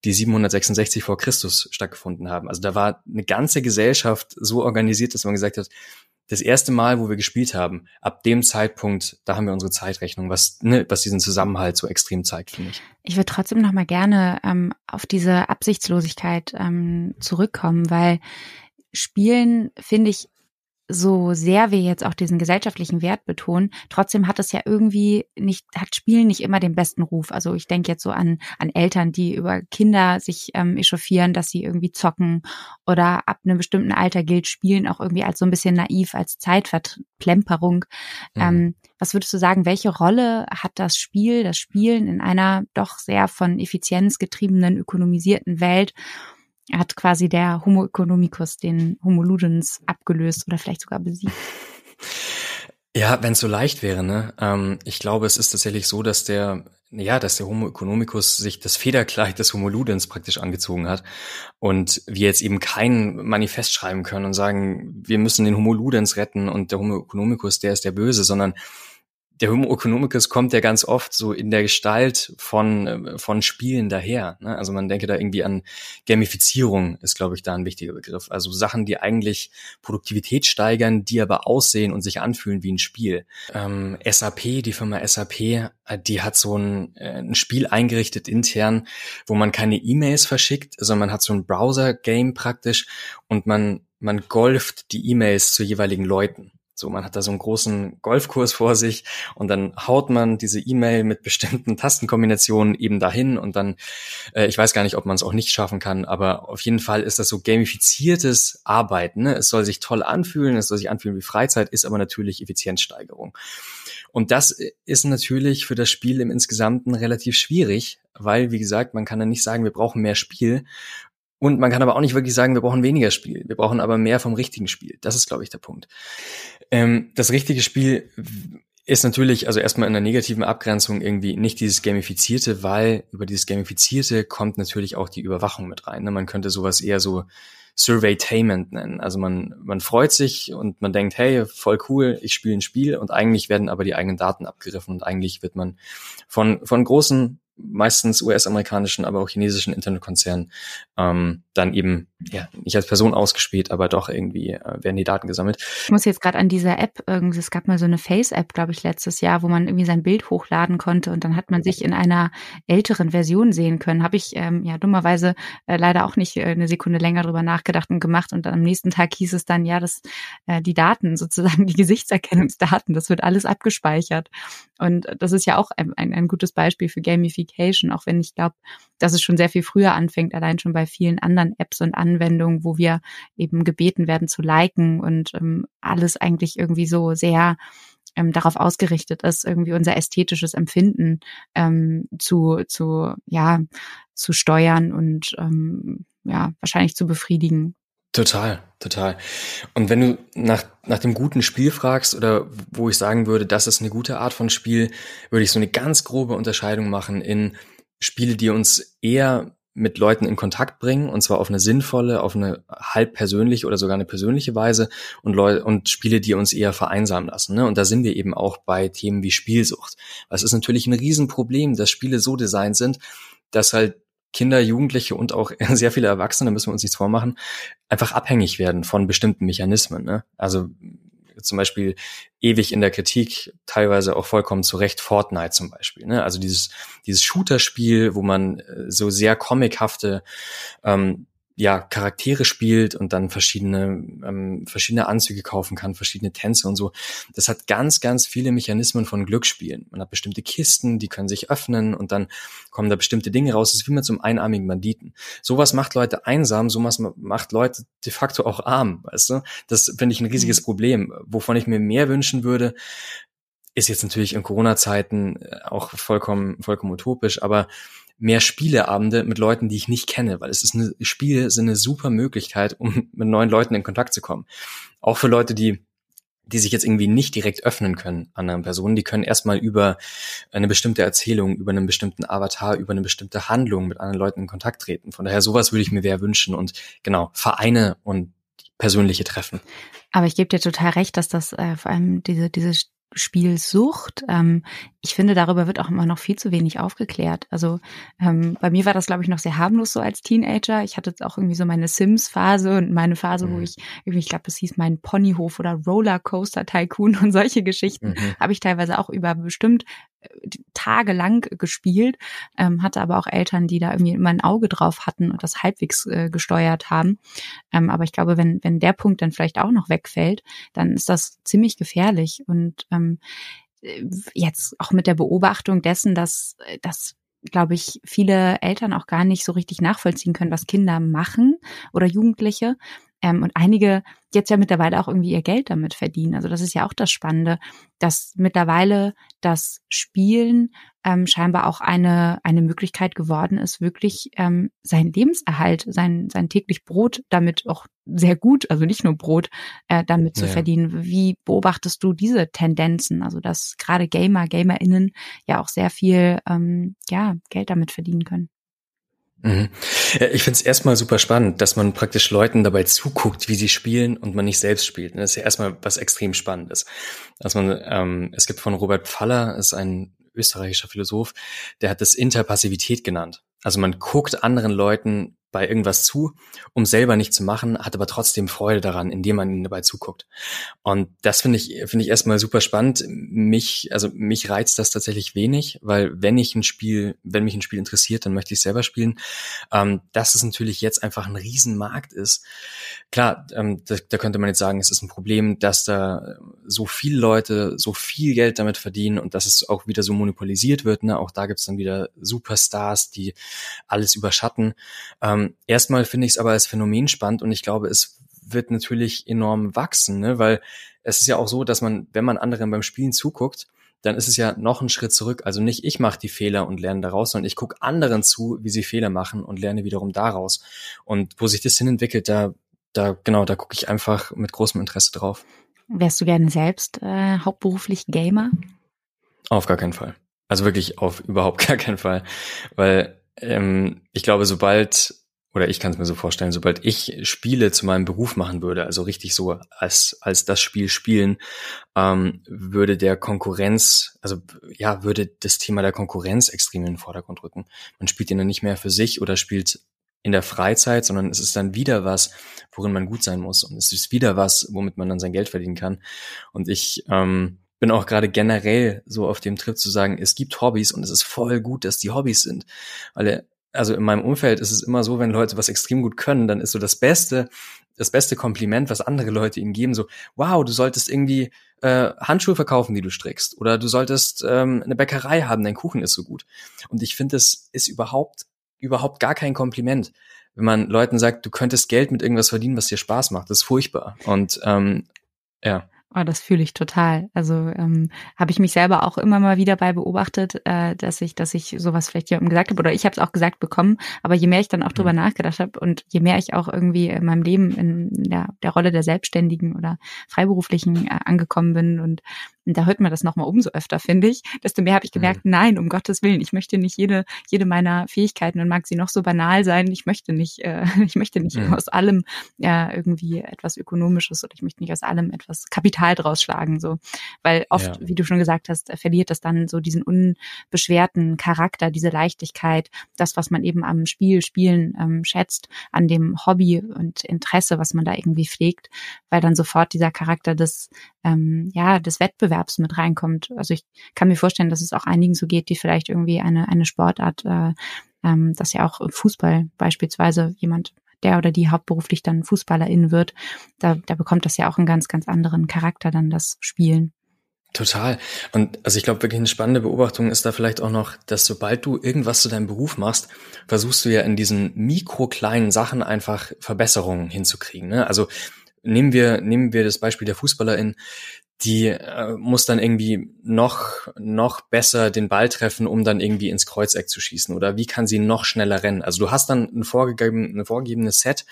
die 766 vor Christus stattgefunden haben. Also da war eine ganze Gesellschaft so organisiert, dass man gesagt hat, das erste Mal, wo wir gespielt haben, ab dem Zeitpunkt, da haben wir unsere Zeitrechnung, was, ne, was diesen Zusammenhalt so extrem zeigt, finde ich. Ich würde trotzdem noch mal gerne ähm, auf diese Absichtslosigkeit ähm, zurückkommen, weil Spielen, finde ich, so sehr wir jetzt auch diesen gesellschaftlichen Wert betonen, trotzdem hat es ja irgendwie nicht, hat Spielen nicht immer den besten Ruf. Also ich denke jetzt so an, an Eltern, die über Kinder sich ähm, echauffieren, dass sie irgendwie zocken oder ab einem bestimmten Alter gilt Spielen auch irgendwie als so ein bisschen naiv, als Zeitverplemperung. Mhm. Ähm, was würdest du sagen, welche Rolle hat das Spiel, das Spielen in einer doch sehr von Effizienz getriebenen, ökonomisierten Welt? Hat quasi der Homo economicus den Homo ludens abgelöst oder vielleicht sogar besiegt. *laughs* Ja, wenn es so leicht wäre, ne? Ähm, ich glaube, es ist tatsächlich so, dass der, ja, dass der Homo economicus sich das Federkleid des Homo ludens praktisch angezogen hat und wir jetzt eben kein Manifest schreiben können und sagen, wir müssen den Homo ludens retten und der Homo economicus, der ist der Böse, sondern der Homo economicus kommt ja ganz oft so in der Gestalt von, äh, von Spielen daher. Ne? Also man denke da irgendwie an Gamifizierung ist, glaube ich, da ein wichtiger Begriff. Also Sachen, die eigentlich Produktivität steigern, die aber aussehen und sich anfühlen wie ein Spiel. Ähm, SAP, die Firma SAP, äh, die hat so ein, äh, ein Spiel eingerichtet intern, wo man keine E-Mails verschickt, sondern man hat so ein Browser-Game praktisch und man, man golft die E-Mails zu jeweiligen Leuten. So, man hat da so einen großen Golfkurs vor sich und dann haut man diese E-Mail mit bestimmten Tastenkombinationen eben dahin und dann, äh, ich weiß gar nicht, ob man es auch nicht schaffen kann, aber auf jeden Fall ist das so gamifiziertes Arbeiten. Ne? Es soll sich toll anfühlen, es soll sich anfühlen wie Freizeit, ist aber natürlich Effizienzsteigerung. Und das ist natürlich für das Spiel im Insgesamten relativ schwierig, weil, wie gesagt, man kann dann nicht sagen, wir brauchen mehr Spiel, und man kann aber auch nicht wirklich sagen, wir brauchen weniger Spiel. Wir brauchen aber mehr vom richtigen Spiel. Das ist, glaube ich, der Punkt. Ähm, das richtige Spiel ist natürlich, also erstmal in der negativen Abgrenzung irgendwie nicht dieses Gamifizierte, weil über dieses Gamifizierte kommt natürlich auch die Überwachung mit rein. Ne? Man könnte sowas eher so Surveytainment nennen. Also man, man freut sich und man denkt, hey, voll cool, ich spiele ein Spiel und eigentlich werden aber die eigenen Daten abgegriffen und eigentlich wird man von, von großen meistens US-amerikanischen, aber auch chinesischen Internetkonzernen ähm, dann eben ja nicht als Person ausgespäht, aber doch irgendwie äh, werden die Daten gesammelt. Ich muss jetzt gerade an dieser App irgendwie, es gab mal so eine Face-App, glaube ich, letztes Jahr, wo man irgendwie sein Bild hochladen konnte und dann hat man sich in einer älteren Version sehen können. Habe ich ähm, ja dummerweise äh, leider auch nicht äh, eine Sekunde länger drüber nachgedacht und gemacht und dann am nächsten Tag hieß es dann ja, dass äh, die Daten sozusagen die Gesichtserkennungsdaten, das wird alles abgespeichert und das ist ja auch ein, ein, ein gutes Beispiel für Gamification, auch wenn ich glaube, dass es schon sehr viel früher anfängt, allein schon bei vielen anderen Apps und Anwendungen, wo wir eben gebeten werden zu liken und ähm, alles eigentlich irgendwie so sehr ähm, darauf ausgerichtet ist, irgendwie unser ästhetisches Empfinden ähm, zu, zu, ja, zu steuern und ähm, ja, wahrscheinlich zu befriedigen. Total, total. Und wenn du nach, nach dem guten Spiel fragst oder wo ich sagen würde, das ist eine gute Art von Spiel, würde ich so eine ganz grobe Unterscheidung machen in Spiele, die uns eher mit Leuten in Kontakt bringen und zwar auf eine sinnvolle, auf eine halb persönliche oder sogar eine persönliche Weise und Leute und Spiele, die uns eher vereinsamen lassen. Ne? Und da sind wir eben auch bei Themen wie Spielsucht. Es ist natürlich ein Riesenproblem, dass Spiele so designt sind, dass halt Kinder, Jugendliche und auch *laughs* sehr viele Erwachsene, müssen wir uns nichts vormachen, einfach abhängig werden von bestimmten Mechanismen. Ne? Also zum Beispiel ewig in der Kritik, teilweise auch vollkommen zu Recht Fortnite zum Beispiel. Ne? Also dieses, dieses Shooter-Spiel, wo man äh, so sehr comichafte ähm, ja Charaktere spielt und dann verschiedene ähm, verschiedene Anzüge kaufen kann, verschiedene Tänze und so. Das hat ganz ganz viele Mechanismen von Glücksspielen. Man hat bestimmte Kisten, die können sich öffnen und dann kommen da bestimmte Dinge raus. Das ist wie mit so einem einarmigen Banditen. Sowas macht Leute einsam, sowas macht Leute de facto auch arm, weißt du? Das finde ich ein riesiges mhm. Problem, wovon ich mir mehr wünschen würde, ist jetzt natürlich in Corona-Zeiten äh, auch vollkommen, vollkommen utopisch, aber mehr Spieleabende mit Leuten, die ich nicht kenne, weil es ist eine Spiele sind eine super Möglichkeit, um *laughs* mit neuen Leuten in Kontakt zu kommen. Auch für Leute, die die sich jetzt irgendwie nicht direkt öffnen können anderen Personen, die können erstmal über eine bestimmte Erzählung, über einen bestimmten Avatar, über eine bestimmte Handlung mit anderen Leuten in Kontakt treten. Von daher sowas würde ich mir sehr wünschen und genau Vereine und persönliche Treffen. Aber ich gebe dir total recht, dass das äh, vor allem diese diese Spielsucht. Ähm, ich finde, darüber wird auch immer noch viel zu wenig aufgeklärt. Also ähm, bei mir war das, glaube ich, noch sehr harmlos so als Teenager. Ich hatte jetzt auch irgendwie so meine Sims-Phase und meine Phase, mhm. wo ich irgendwie, ich glaube, das hieß mein Ponyhof oder Rollercoaster Tycoon *laughs* und solche Geschichten mhm. habe ich teilweise auch über bestimmt tagelang gespielt, ähm, hatte aber auch Eltern, die da irgendwie immer ein Auge drauf hatten und das halbwegs äh, gesteuert haben. Ähm, aber ich glaube, wenn, wenn der Punkt dann vielleicht auch noch wegfällt, dann ist das ziemlich gefährlich. Und ähm, jetzt auch mit der Beobachtung dessen, dass, dass glaube ich, viele Eltern auch gar nicht so richtig nachvollziehen können, was Kinder machen oder Jugendliche. Ähm, und einige jetzt ja mittlerweile auch irgendwie ihr Geld damit verdienen. Also das ist ja auch das Spannende, dass mittlerweile das Spielen ähm, scheinbar auch eine, eine Möglichkeit geworden ist, wirklich ähm, seinen Lebenserhalt, sein, sein täglich Brot damit auch sehr gut, also nicht nur Brot, äh, damit zu ja. verdienen. Wie beobachtest du diese Tendenzen? Also dass gerade Gamer, GamerInnen ja auch sehr viel ähm, ja, Geld damit verdienen können. Mhm. Ich finde es erstmal super spannend, dass man praktisch Leuten dabei zuguckt, wie sie spielen und man nicht selbst spielt. Das ist ja erstmal was extrem Spannendes. Dass man, ähm, es gibt von Robert Pfaller, ist ein österreichischer Philosoph, der hat das Interpassivität genannt. Also man guckt anderen Leuten bei irgendwas zu, um selber nicht zu machen, hat aber trotzdem Freude daran, indem man ihnen dabei zuguckt. Und das finde ich, finde ich erstmal super spannend. Mich, also mich reizt das tatsächlich wenig, weil wenn ich ein Spiel, wenn mich ein Spiel interessiert, dann möchte ich selber spielen. Ähm, dass es natürlich jetzt einfach ein Riesenmarkt ist. Klar, ähm, da, da könnte man jetzt sagen, es ist ein Problem, dass da so viele Leute so viel Geld damit verdienen und dass es auch wieder so monopolisiert wird. Ne? Auch da gibt es dann wieder Superstars, die alles überschatten. Ähm, ähm, erstmal finde ich es aber als Phänomen spannend und ich glaube, es wird natürlich enorm wachsen, ne? weil es ist ja auch so, dass man, wenn man anderen beim Spielen zuguckt, dann ist es ja noch ein Schritt zurück. Also nicht ich mache die Fehler und lerne daraus, sondern ich gucke anderen zu, wie sie Fehler machen und lerne wiederum daraus. Und wo sich das hin entwickelt, da, da genau, da gucke ich einfach mit großem Interesse drauf. Wärst du gerne selbst äh, hauptberuflich Gamer? Auf gar keinen Fall. Also wirklich auf überhaupt *laughs* gar keinen Fall. Weil ähm, ich glaube, sobald oder ich kann es mir so vorstellen, sobald ich Spiele zu meinem Beruf machen würde, also richtig so als, als das Spiel spielen, ähm, würde der Konkurrenz, also ja, würde das Thema der Konkurrenz extrem in den Vordergrund rücken. Man spielt ihn dann nicht mehr für sich oder spielt in der Freizeit, sondern es ist dann wieder was, worin man gut sein muss. Und es ist wieder was, womit man dann sein Geld verdienen kann. Und ich ähm, bin auch gerade generell so auf dem Trip zu sagen, es gibt Hobbys und es ist voll gut, dass die Hobbys sind. Weil also in meinem Umfeld ist es immer so, wenn Leute was extrem gut können, dann ist so das Beste, das beste Kompliment, was andere Leute ihnen geben, so, wow, du solltest irgendwie äh, Handschuhe verkaufen, die du strickst. Oder du solltest ähm, eine Bäckerei haben, dein Kuchen ist so gut. Und ich finde, das ist überhaupt, überhaupt gar kein Kompliment. Wenn man Leuten sagt, du könntest Geld mit irgendwas verdienen, was dir Spaß macht, das ist furchtbar. Und ähm, ja. Oh, das fühle ich total. Also ähm, habe ich mich selber auch immer mal wieder bei beobachtet, äh, dass ich, dass ich sowas vielleicht jemandem gesagt habe oder ich habe es auch gesagt bekommen. Aber je mehr ich dann auch drüber mhm. nachgedacht habe und je mehr ich auch irgendwie in meinem Leben in der, der Rolle der Selbstständigen oder Freiberuflichen äh, angekommen bin und und da hört man das nochmal umso öfter, finde ich, desto mehr habe ich gemerkt, mhm. nein, um Gottes Willen, ich möchte nicht jede, jede meiner Fähigkeiten und mag sie noch so banal sein, ich möchte nicht, äh, *laughs* ich möchte nicht mhm. aus allem ja irgendwie etwas Ökonomisches oder ich möchte nicht aus allem etwas Kapital draus schlagen, so. Weil oft, ja. wie du schon gesagt hast, verliert das dann so diesen unbeschwerten Charakter, diese Leichtigkeit, das, was man eben am Spiel, Spielen ähm, schätzt, an dem Hobby und Interesse, was man da irgendwie pflegt, weil dann sofort dieser Charakter des, ähm, ja, des Wettbewerbs Wettbewerbs mit reinkommt. Also ich kann mir vorstellen, dass es auch einigen so geht, die vielleicht irgendwie eine, eine Sportart, äh, ähm, dass ja auch Fußball beispielsweise jemand der oder die hauptberuflich dann Fußballerin wird, da, da bekommt das ja auch einen ganz, ganz anderen Charakter dann das Spielen. Total. Und also ich glaube, wirklich eine spannende Beobachtung ist da vielleicht auch noch, dass sobald du irgendwas zu deinem Beruf machst, versuchst du ja in diesen mikrokleinen Sachen einfach Verbesserungen hinzukriegen. Ne? Also nehmen wir, nehmen wir das Beispiel der Fußballerin, die äh, muss dann irgendwie noch, noch besser den Ball treffen, um dann irgendwie ins Kreuzeck zu schießen. Oder wie kann sie noch schneller rennen? Also du hast dann ein, vorgegeben, ein vorgegebenes Set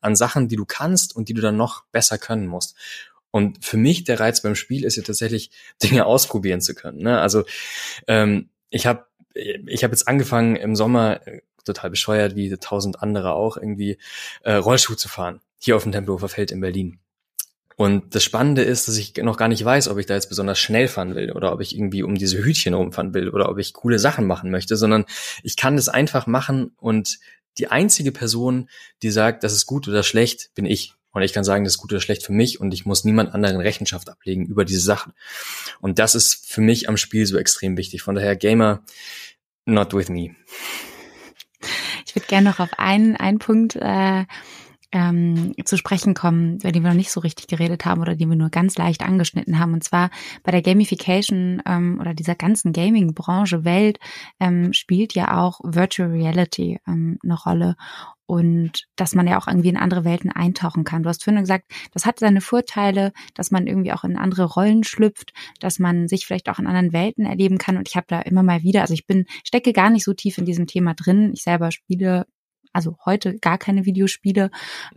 an Sachen, die du kannst und die du dann noch besser können musst. Und für mich der Reiz beim Spiel ist ja tatsächlich, *laughs* Dinge ausprobieren zu können. Ne? Also ähm, ich habe ich hab jetzt angefangen im Sommer, äh, total bescheuert, wie tausend andere auch, irgendwie äh, Rollschuh zu fahren. Hier auf dem Tempelhofer Feld in Berlin. Und das Spannende ist, dass ich noch gar nicht weiß, ob ich da jetzt besonders schnell fahren will oder ob ich irgendwie um diese Hütchen rumfahren will oder ob ich coole Sachen machen möchte, sondern ich kann das einfach machen und die einzige Person, die sagt, das ist gut oder schlecht, bin ich. Und ich kann sagen, das ist gut oder schlecht für mich und ich muss niemand anderen Rechenschaft ablegen über diese Sachen. Und das ist für mich am Spiel so extrem wichtig. Von daher, Gamer, not with me. Ich würde gerne noch auf einen, einen Punkt äh, ähm, zu sprechen kommen, über den wir noch nicht so richtig geredet haben oder den wir nur ganz leicht angeschnitten haben. Und zwar bei der Gamification ähm, oder dieser ganzen Gaming-Branche, Welt ähm, spielt ja auch Virtual Reality ähm, eine Rolle und dass man ja auch irgendwie in andere Welten eintauchen kann. Du hast vorhin gesagt, das hat seine Vorteile, dass man irgendwie auch in andere Rollen schlüpft, dass man sich vielleicht auch in anderen Welten erleben kann. Und ich habe da immer mal wieder, also ich bin, stecke gar nicht so tief in diesem Thema drin. Ich selber spiele also heute gar keine Videospiele,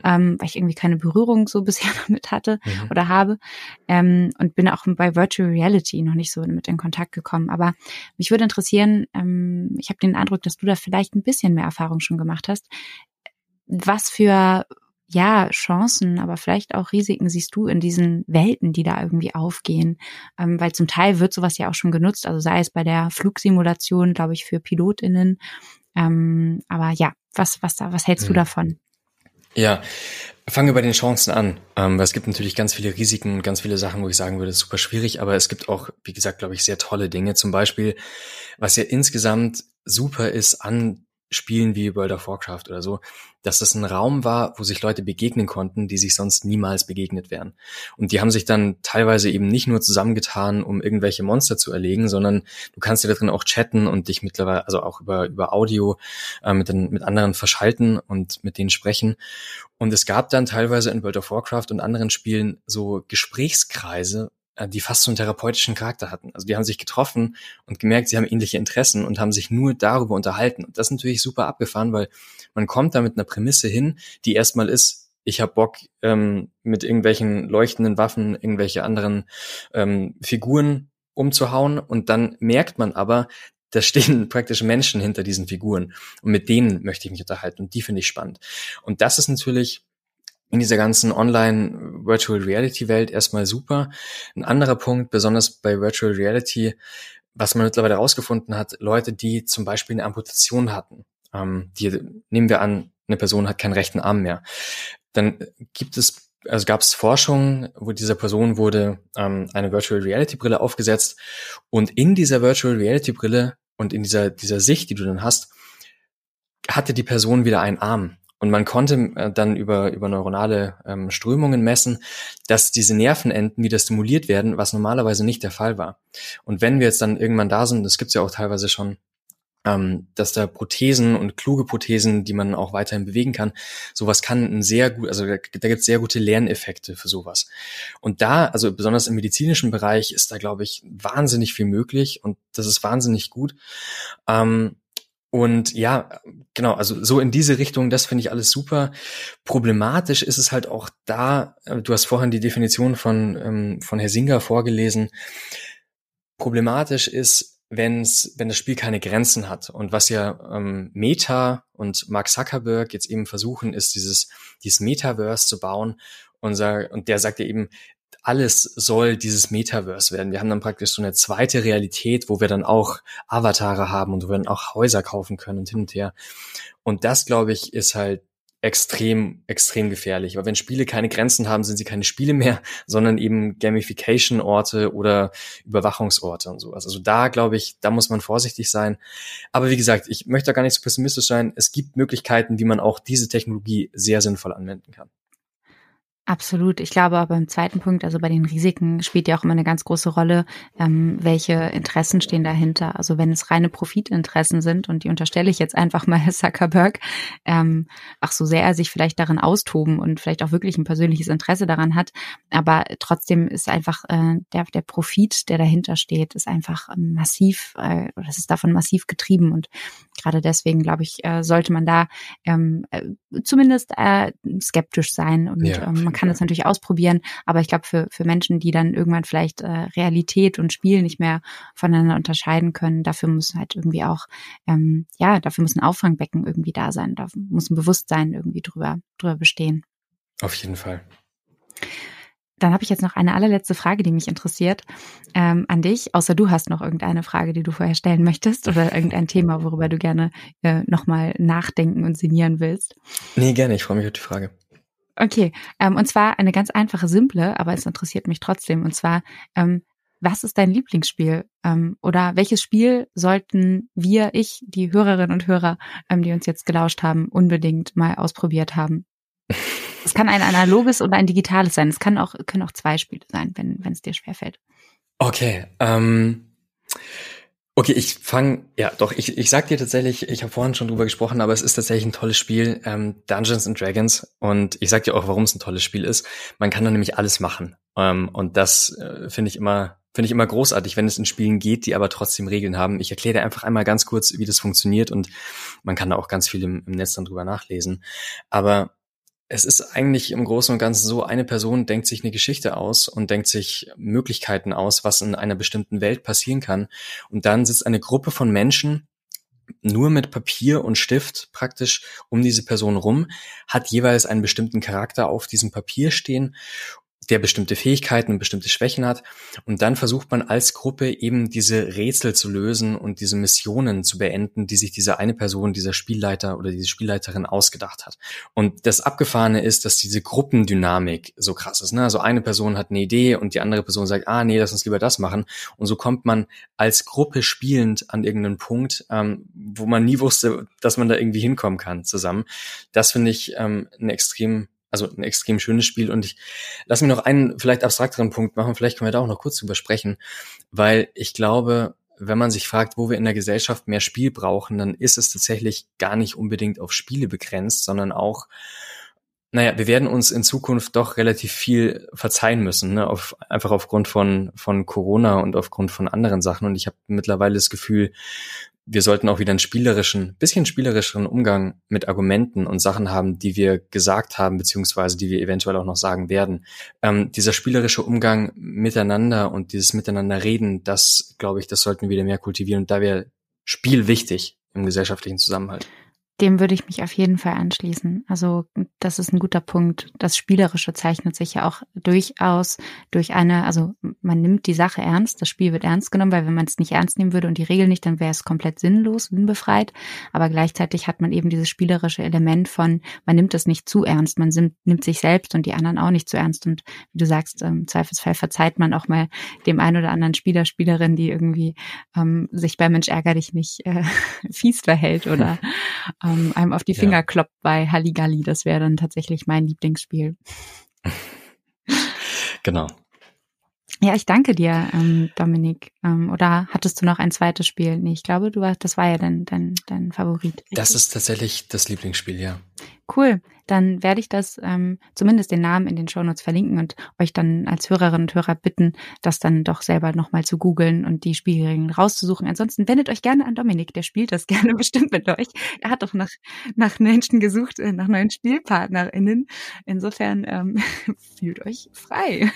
ähm, weil ich irgendwie keine Berührung so *laughs* bisher damit hatte mhm. oder habe. Ähm, und bin auch bei Virtual Reality noch nicht so mit in Kontakt gekommen. Aber mich würde interessieren, ähm, ich habe den Eindruck, dass du da vielleicht ein bisschen mehr Erfahrung schon gemacht hast. Was für ja, Chancen, aber vielleicht auch Risiken siehst du in diesen Welten, die da irgendwie aufgehen? Ähm, weil zum Teil wird sowas ja auch schon genutzt, also sei es bei der Flugsimulation, glaube ich, für PilotInnen. Ähm, aber ja, was, was da, was hältst hm. du davon? Ja, fangen wir bei den Chancen an. Ähm, weil es gibt natürlich ganz viele Risiken und ganz viele Sachen, wo ich sagen würde, super schwierig, aber es gibt auch, wie gesagt, glaube ich, sehr tolle Dinge. Zum Beispiel, was ja insgesamt super ist an Spielen wie World of Warcraft oder so, dass das ein Raum war, wo sich Leute begegnen konnten, die sich sonst niemals begegnet wären. Und die haben sich dann teilweise eben nicht nur zusammengetan, um irgendwelche Monster zu erlegen, sondern du kannst ja da drin auch chatten und dich mittlerweile, also auch über, über Audio äh, mit, den, mit anderen verschalten und mit denen sprechen. Und es gab dann teilweise in World of Warcraft und anderen Spielen so Gesprächskreise, die fast so einen therapeutischen Charakter hatten. Also die haben sich getroffen und gemerkt, sie haben ähnliche Interessen und haben sich nur darüber unterhalten. Und das ist natürlich super abgefahren, weil man kommt da mit einer Prämisse hin, die erstmal ist, ich habe Bock, ähm, mit irgendwelchen leuchtenden Waffen irgendwelche anderen ähm, Figuren umzuhauen. Und dann merkt man aber, da stehen *laughs* praktisch Menschen hinter diesen Figuren. Und mit denen möchte ich mich unterhalten. Und die finde ich spannend. Und das ist natürlich in dieser ganzen Online Virtual Reality Welt erstmal super. Ein anderer Punkt, besonders bei Virtual Reality, was man mittlerweile herausgefunden hat, Leute, die zum Beispiel eine Amputation hatten, ähm, die nehmen wir an, eine Person hat keinen rechten Arm mehr, dann gibt es also gab es Forschung, wo dieser Person wurde ähm, eine Virtual Reality Brille aufgesetzt und in dieser Virtual Reality Brille und in dieser dieser Sicht, die du dann hast, hatte die Person wieder einen Arm und man konnte äh, dann über, über neuronale ähm, Strömungen messen, dass diese Nervenenden wieder stimuliert werden, was normalerweise nicht der Fall war. Und wenn wir jetzt dann irgendwann da sind, das gibt's ja auch teilweise schon, ähm, dass da Prothesen und kluge Prothesen, die man auch weiterhin bewegen kann, sowas kann ein sehr gut, also da, da gibt's sehr gute Lerneffekte für sowas. Und da, also besonders im medizinischen Bereich, ist da, glaube ich, wahnsinnig viel möglich und das ist wahnsinnig gut. Ähm, und ja, genau, also so in diese Richtung, das finde ich alles super. Problematisch ist es halt auch da, äh, du hast vorhin die Definition von, ähm, von Herr Singer vorgelesen. Problematisch ist, wenn's, wenn das Spiel keine Grenzen hat. Und was ja ähm, Meta und Mark Zuckerberg jetzt eben versuchen, ist dieses, dieses Metaverse zu bauen. Und, und der sagt ja eben, alles soll dieses Metaverse werden. Wir haben dann praktisch so eine zweite Realität, wo wir dann auch Avatare haben und wo wir dann auch Häuser kaufen können und hin und her. Und das, glaube ich, ist halt extrem, extrem gefährlich. Weil wenn Spiele keine Grenzen haben, sind sie keine Spiele mehr, *laughs* sondern eben Gamification-Orte oder Überwachungsorte und sowas. Also da glaube ich, da muss man vorsichtig sein. Aber wie gesagt, ich möchte da gar nicht so pessimistisch sein. Es gibt Möglichkeiten, wie man auch diese Technologie sehr sinnvoll anwenden kann. Absolut. Ich glaube aber im zweiten Punkt, also bei den Risiken spielt ja auch immer eine ganz große Rolle, ähm, welche Interessen stehen dahinter. Also wenn es reine Profitinteressen sind, und die unterstelle ich jetzt einfach mal *laughs* Zuckerberg, ähm, ach so sehr er sich vielleicht darin austoben und vielleicht auch wirklich ein persönliches Interesse daran hat, aber trotzdem ist einfach äh, der, der Profit, der dahinter steht, ist einfach massiv, äh, das ist davon massiv getrieben und gerade deswegen, glaube ich, äh, sollte man da ähm, äh, zumindest äh, skeptisch sein und ja, ähm, man kann das natürlich ausprobieren, aber ich glaube, für, für Menschen, die dann irgendwann vielleicht äh, Realität und Spiel nicht mehr voneinander unterscheiden können, dafür muss halt irgendwie auch, ähm, ja, dafür muss ein Auffangbecken irgendwie da sein, da muss ein Bewusstsein irgendwie drüber, drüber bestehen. Auf jeden Fall. Dann habe ich jetzt noch eine allerletzte Frage, die mich interessiert ähm, an dich, außer du hast noch irgendeine Frage, die du vorher stellen möchtest oder *laughs* irgendein Thema, worüber du gerne äh, nochmal nachdenken und sinnieren willst. Nee, gerne, ich freue mich auf die Frage. Okay, ähm, und zwar eine ganz einfache, simple, aber es interessiert mich trotzdem. Und zwar, ähm, was ist dein Lieblingsspiel? Ähm, oder welches Spiel sollten wir, ich, die Hörerinnen und Hörer, ähm, die uns jetzt gelauscht haben, unbedingt mal ausprobiert haben? Es kann ein analoges oder ein digitales sein. Es kann auch, können auch zwei Spiele sein, wenn, wenn es dir schwerfällt. Okay, ähm, Okay, ich fange, ja doch, ich, ich sag dir tatsächlich, ich habe vorhin schon drüber gesprochen, aber es ist tatsächlich ein tolles Spiel, ähm, Dungeons and Dragons. Und ich sag dir auch, warum es ein tolles Spiel ist. Man kann da nämlich alles machen. Ähm, und das äh, finde ich immer, finde ich immer großartig, wenn es in Spielen geht, die aber trotzdem Regeln haben. Ich erkläre dir einfach einmal ganz kurz, wie das funktioniert und man kann da auch ganz viel im, im Netz dann drüber nachlesen. Aber es ist eigentlich im Großen und Ganzen so, eine Person denkt sich eine Geschichte aus und denkt sich Möglichkeiten aus, was in einer bestimmten Welt passieren kann. Und dann sitzt eine Gruppe von Menschen nur mit Papier und Stift praktisch um diese Person rum, hat jeweils einen bestimmten Charakter auf diesem Papier stehen der bestimmte Fähigkeiten und bestimmte Schwächen hat. Und dann versucht man als Gruppe eben diese Rätsel zu lösen und diese Missionen zu beenden, die sich diese eine Person, dieser Spielleiter oder diese Spielleiterin ausgedacht hat. Und das Abgefahrene ist, dass diese Gruppendynamik so krass ist. Ne? Also eine Person hat eine Idee und die andere Person sagt, ah nee, lass uns lieber das machen. Und so kommt man als Gruppe spielend an irgendeinen Punkt, ähm, wo man nie wusste, dass man da irgendwie hinkommen kann zusammen. Das finde ich ähm, eine extrem also ein extrem schönes Spiel. Und ich lass mir noch einen vielleicht abstrakteren Punkt machen. Vielleicht können wir da auch noch kurz drüber sprechen, weil ich glaube, wenn man sich fragt, wo wir in der Gesellschaft mehr Spiel brauchen, dann ist es tatsächlich gar nicht unbedingt auf Spiele begrenzt, sondern auch naja, wir werden uns in Zukunft doch relativ viel verzeihen müssen, ne? auf, einfach aufgrund von, von Corona und aufgrund von anderen Sachen. Und ich habe mittlerweile das Gefühl, wir sollten auch wieder einen spielerischen, bisschen spielerischeren Umgang mit Argumenten und Sachen haben, die wir gesagt haben, beziehungsweise die wir eventuell auch noch sagen werden. Ähm, dieser spielerische Umgang miteinander und dieses Miteinander reden, das, glaube ich, das sollten wir wieder mehr kultivieren. Und da wäre Spiel wichtig im gesellschaftlichen Zusammenhalt. Dem würde ich mich auf jeden Fall anschließen. Also das ist ein guter Punkt. Das Spielerische zeichnet sich ja auch durchaus durch eine, also man nimmt die Sache ernst, das Spiel wird ernst genommen, weil wenn man es nicht ernst nehmen würde und die Regel nicht, dann wäre es komplett sinnlos, sinnbefreit. Aber gleichzeitig hat man eben dieses spielerische Element von, man nimmt es nicht zu ernst, man nimmt sich selbst und die anderen auch nicht zu ernst. Und wie du sagst, im Zweifelsfall verzeiht man auch mal dem einen oder anderen Spieler, Spielerin, die irgendwie ähm, sich bei Mensch ärger dich nicht äh, *laughs* fies verhält oder ähm, einem auf die Finger ja. kloppt bei Halligalli. Das wäre dann tatsächlich mein Lieblingsspiel. *laughs* genau. Ja, ich danke dir, ähm, Dominik. Ähm, oder hattest du noch ein zweites Spiel? Nee, ich glaube, du warst, das war ja dein, dein, dein Favorit. Richtig? Das ist tatsächlich das Lieblingsspiel, ja. Cool. Dann werde ich das ähm, zumindest den Namen in den Shownotes verlinken und euch dann als Hörerinnen und Hörer bitten, das dann doch selber nochmal zu googeln und die Spielregeln rauszusuchen. Ansonsten wendet euch gerne an Dominik, der spielt das *laughs* gerne bestimmt mit euch. Er hat doch nach, nach Menschen gesucht, äh, nach neuen SpielpartnerInnen. Insofern ähm, *laughs* fühlt euch frei.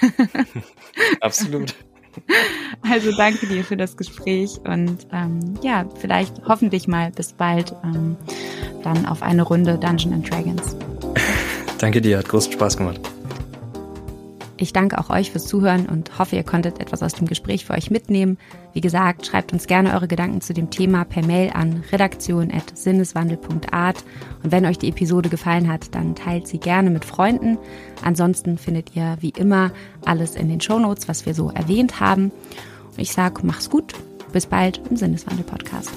*laughs* Absolut. *laughs* Also danke dir für das Gespräch und ähm, ja, vielleicht hoffentlich mal bis bald ähm, dann auf eine Runde Dungeon and Dragons. *laughs* danke dir, hat großen Spaß gemacht. Ich danke auch euch fürs Zuhören und hoffe, ihr konntet etwas aus dem Gespräch für euch mitnehmen. Wie gesagt, schreibt uns gerne eure Gedanken zu dem Thema per Mail an redaktion.sinneswandel.art. Und wenn euch die Episode gefallen hat, dann teilt sie gerne mit Freunden. Ansonsten findet ihr wie immer alles in den Shownotes, was wir so erwähnt haben. Und ich sage, mach's gut. Bis bald im Sinneswandel-Podcast.